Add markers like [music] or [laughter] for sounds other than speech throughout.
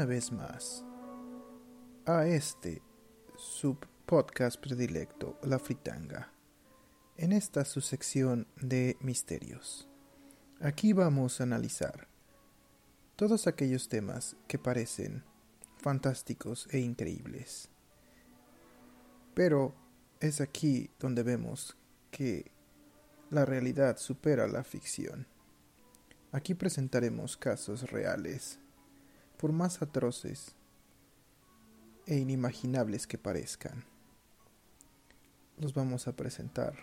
Una vez más a este subpodcast predilecto, La Fritanga, en esta su sección de misterios. Aquí vamos a analizar todos aquellos temas que parecen fantásticos e increíbles. Pero es aquí donde vemos que la realidad supera la ficción. Aquí presentaremos casos reales, por más atroces e inimaginables que parezcan. Los vamos a presentar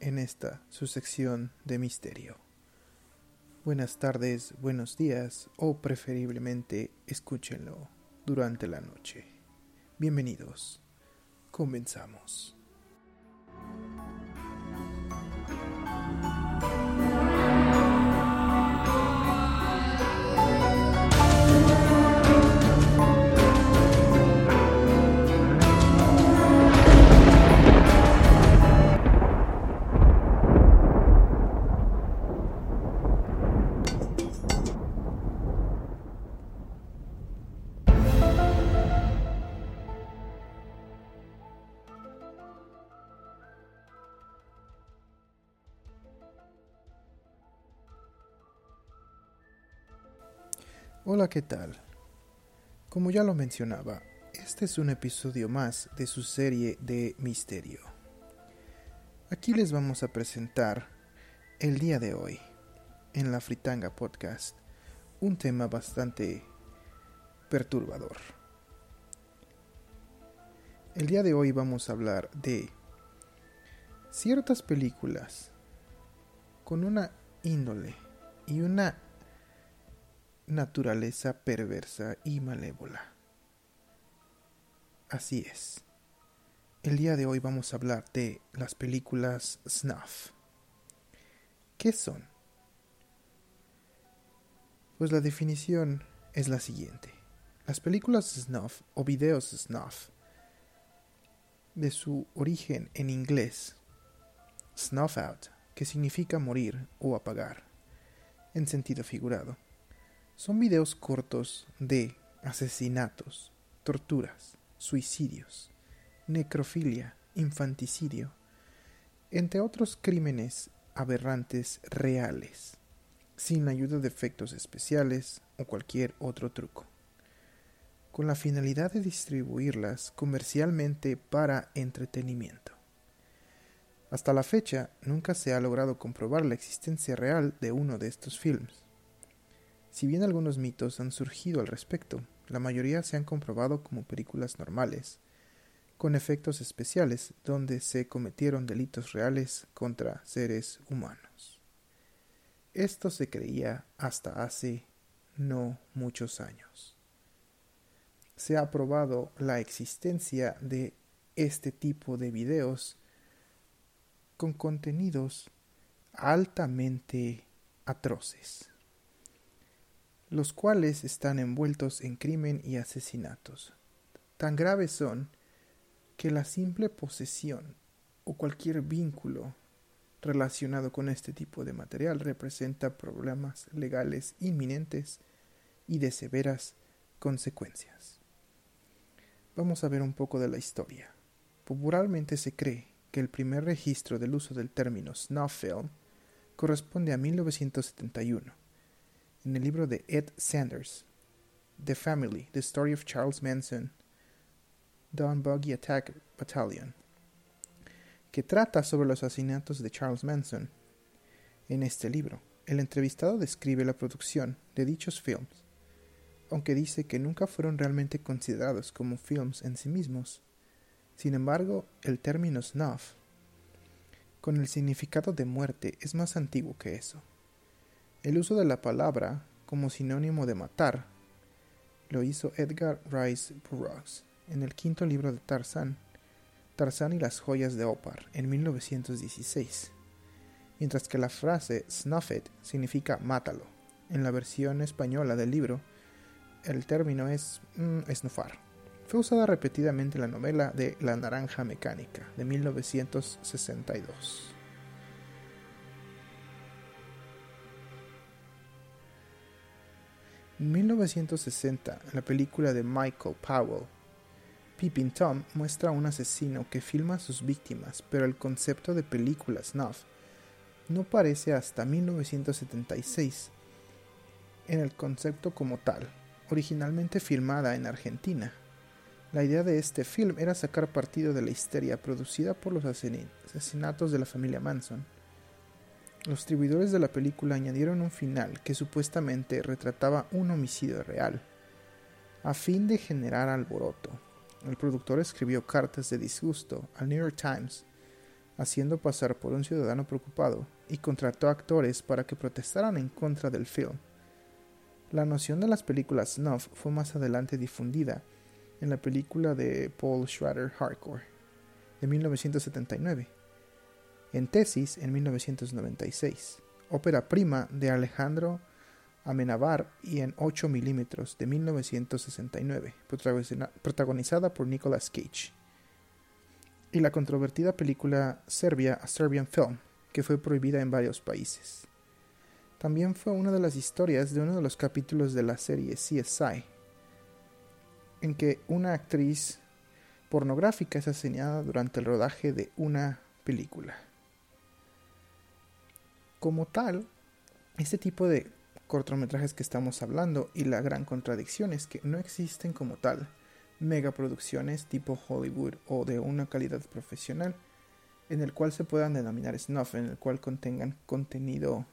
en esta su sección de misterio. Buenas tardes, buenos días o preferiblemente escúchenlo durante la noche. Bienvenidos. Comenzamos. Hola, ¿qué tal? Como ya lo mencionaba, este es un episodio más de su serie de misterio. Aquí les vamos a presentar el día de hoy, en la Fritanga Podcast, un tema bastante perturbador. El día de hoy vamos a hablar de ciertas películas con una índole y una naturaleza perversa y malévola. Así es. El día de hoy vamos a hablar de las películas snuff. ¿Qué son? Pues la definición es la siguiente. Las películas snuff o videos snuff, de su origen en inglés, snuff out, que significa morir o apagar, en sentido figurado, son videos cortos de asesinatos, torturas, suicidios, necrofilia, infanticidio, entre otros crímenes aberrantes reales, sin ayuda de efectos especiales o cualquier otro truco, con la finalidad de distribuirlas comercialmente para entretenimiento. Hasta la fecha nunca se ha logrado comprobar la existencia real de uno de estos films. Si bien algunos mitos han surgido al respecto, la mayoría se han comprobado como películas normales, con efectos especiales donde se cometieron delitos reales contra seres humanos. Esto se creía hasta hace no muchos años. Se ha probado la existencia de este tipo de videos con contenidos altamente atroces los cuales están envueltos en crimen y asesinatos. Tan graves son que la simple posesión o cualquier vínculo relacionado con este tipo de material representa problemas legales inminentes y de severas consecuencias. Vamos a ver un poco de la historia. Popularmente se cree que el primer registro del uso del término snuff film corresponde a 1971 en el libro de Ed Sanders, The Family, The Story of Charles Manson, Don Buggy Attack Battalion, que trata sobre los asesinatos de Charles Manson. En este libro, el entrevistado describe la producción de dichos films, aunque dice que nunca fueron realmente considerados como films en sí mismos. Sin embargo, el término snuff, con el significado de muerte, es más antiguo que eso. El uso de la palabra como sinónimo de matar lo hizo Edgar Rice Burroughs en el quinto libro de Tarzán, Tarzán y las joyas de Opar, en 1916, mientras que la frase snuff it significa mátalo. En la versión española del libro, el término es mm, Fue usada repetidamente en la novela de La Naranja Mecánica, de 1962. En 1960, la película de Michael Powell, Peeping Tom muestra a un asesino que filma a sus víctimas, pero el concepto de película snuff no aparece hasta 1976 en el concepto como tal, originalmente filmada en Argentina. La idea de este film era sacar partido de la histeria producida por los asesinatos de la familia Manson. Los distribuidores de la película añadieron un final que supuestamente retrataba un homicidio real, a fin de generar alboroto. El productor escribió cartas de disgusto al New York Times, haciendo pasar por un ciudadano preocupado, y contrató actores para que protestaran en contra del film. La noción de las películas snuff fue más adelante difundida en la película de Paul Schrader Hardcore de 1979 en Tesis en 1996, ópera prima de Alejandro Amenabar y en 8 milímetros de 1969, protagonizada por Nicolas Cage. Y la controvertida película Serbia, A Serbian Film, que fue prohibida en varios países. También fue una de las historias de uno de los capítulos de la serie CSI, en que una actriz pornográfica es asesinada durante el rodaje de una película. Como tal, este tipo de cortometrajes que estamos hablando y la gran contradicción es que no existen como tal megaproducciones tipo Hollywood o de una calidad profesional en el cual se puedan denominar snuff, en el cual contengan contenido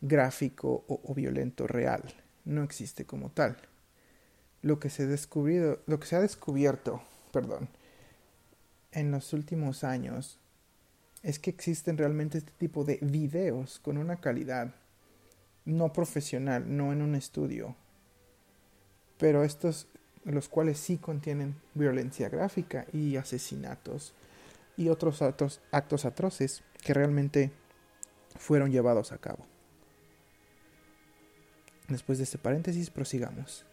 gráfico o, violento real. No existe como tal. Lo que se lo que se ha descubierto, perdón, en los últimos años es que existen realmente este tipo de videos con una calidad no profesional, no en un estudio, pero estos, los cuales sí contienen violencia gráfica y asesinatos y otros actos, atroces que realmente fueron llevados a cabo. Después de este paréntesis, prosigamos.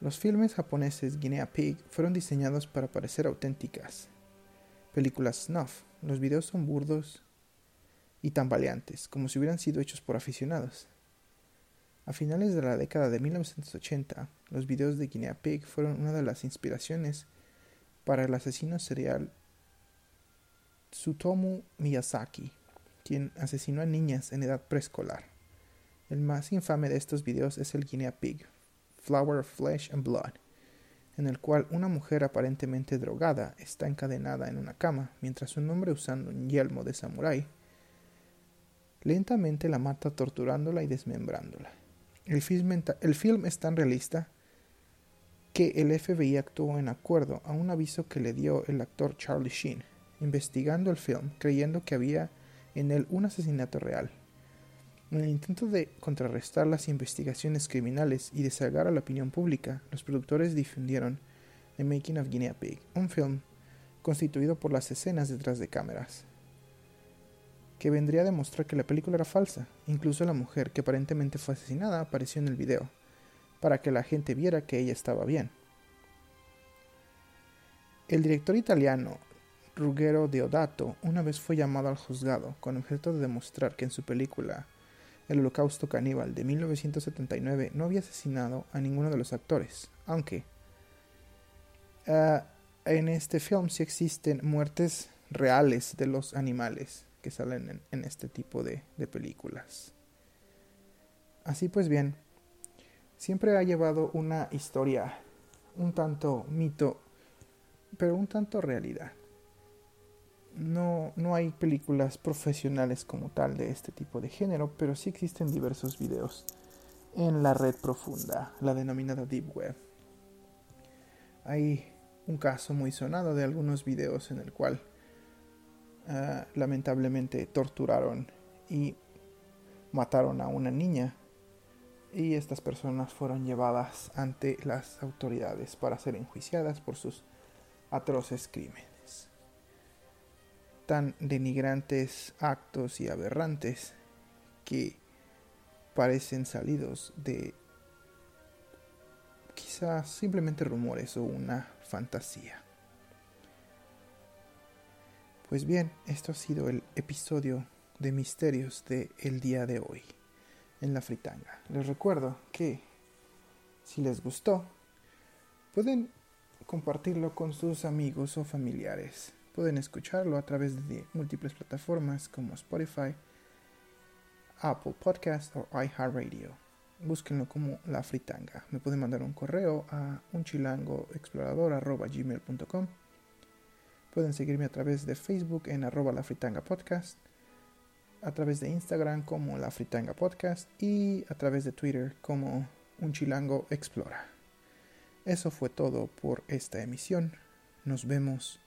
Los filmes japoneses Guinea Pig fueron diseñados para parecer auténticas. Películas snuff, los videos son burdos y tambaleantes, como si hubieran sido hechos por aficionados. A finales de la década de 1980, los videos de Guinea Pig fueron una de las inspiraciones para el asesino serial Tsutomu Miyazaki, quien asesinó a niñas en edad preescolar. El más infame de estos videos es el Guinea Pig, Flower of Flesh and Blood, en el cual una mujer aparentemente drogada está encadenada en una cama mientras un hombre usando un yelmo de samurái lentamente la mata torturándola y desmembrándola. El film, el film es tan realista que el FBI actuó en acuerdo a un aviso que le dio el actor Charlie Sheen, investigando el film, creyendo que había en él un asesinato real. En el intento de contrarrestar las investigaciones criminales y desahogar a la opinión pública, los productores difundieron The Making of Guinea Pig, un film constituido por las escenas detrás de cámaras, que vendría a demostrar que la película era falsa. Incluso la mujer que aparentemente fue asesinada apareció en el video, para que la gente viera que ella estaba bien. El director italiano Ruggero Deodato una vez fue llamado al juzgado con objeto de demostrar que en su película el Holocausto Caníbal de 1979 no había asesinado a ninguno de los actores, aunque ah, en este film sí existen muertes reales de los animales que salen en, este tipo de, de películas. Así pues bien, siempre ha llevado una historia un tanto mito, pero un tanto realidad no, no hay películas profesionales como tal de este tipo de género, pero sí existen diversos videos en la red profunda, la denominada Deep Web. Hay un caso muy sonado de algunos videos en el cual uh, lamentablemente torturaron y mataron a una niña y estas personas fueron llevadas ante las autoridades para ser enjuiciadas por sus atroces crímenes. Tan denigrantes actos y aberrantes que parecen salidos de quizás simplemente rumores o una fantasía. Pues bien, esto ha sido el episodio de misterios de el día de hoy en la fritanga. Les recuerdo que si les gustó, pueden compartirlo con sus amigos o familiares. Pueden escucharlo a través de múltiples plataformas como Spotify, Apple Podcast o iHeartRadio. Búsquenlo como La Fritanga. Me pueden mandar un correo a unchilangoexplorador.gmail.com Pueden seguirme a través de Facebook en arroba La Fritanga Podcast, a través de Instagram como La Fritanga Podcast y a través de Twitter como Un Chilango Explora. Eso fue todo por esta emisión. Nos vemos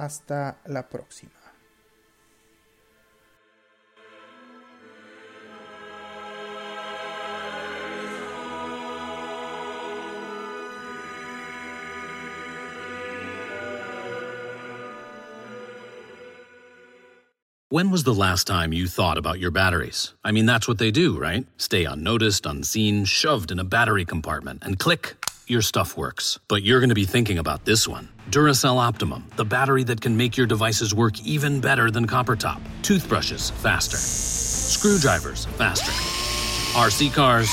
hasta la próxima. When was the last time you thought about your batteries? I mean, that's what they do, right? Stay unnoticed, unseen, shoved in a battery compartment, and click your stuff works. But you're going to be thinking about this one Duracell Optimum, the battery that can make your devices work even better than copper top. Toothbrushes, faster. Screwdrivers, faster. RC cars,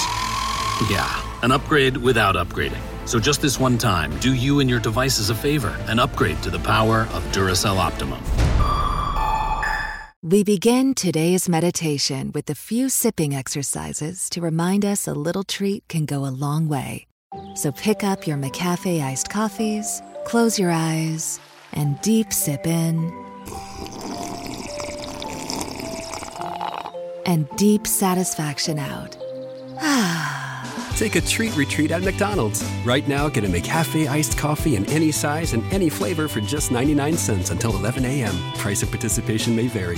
yeah, an upgrade without upgrading. So just this one time, do you and your devices a favor and upgrade to the power of Duracell Optimum. We begin today's meditation with a few sipping exercises to remind us a little treat can go a long way. So pick up your McCafe iced coffees, close your eyes, and deep sip in. And deep satisfaction out. [sighs] Take a treat retreat at McDonald's. Right now, get a McCafe iced coffee in any size and any flavor for just 99 cents until 11 a.m. Price of participation may vary.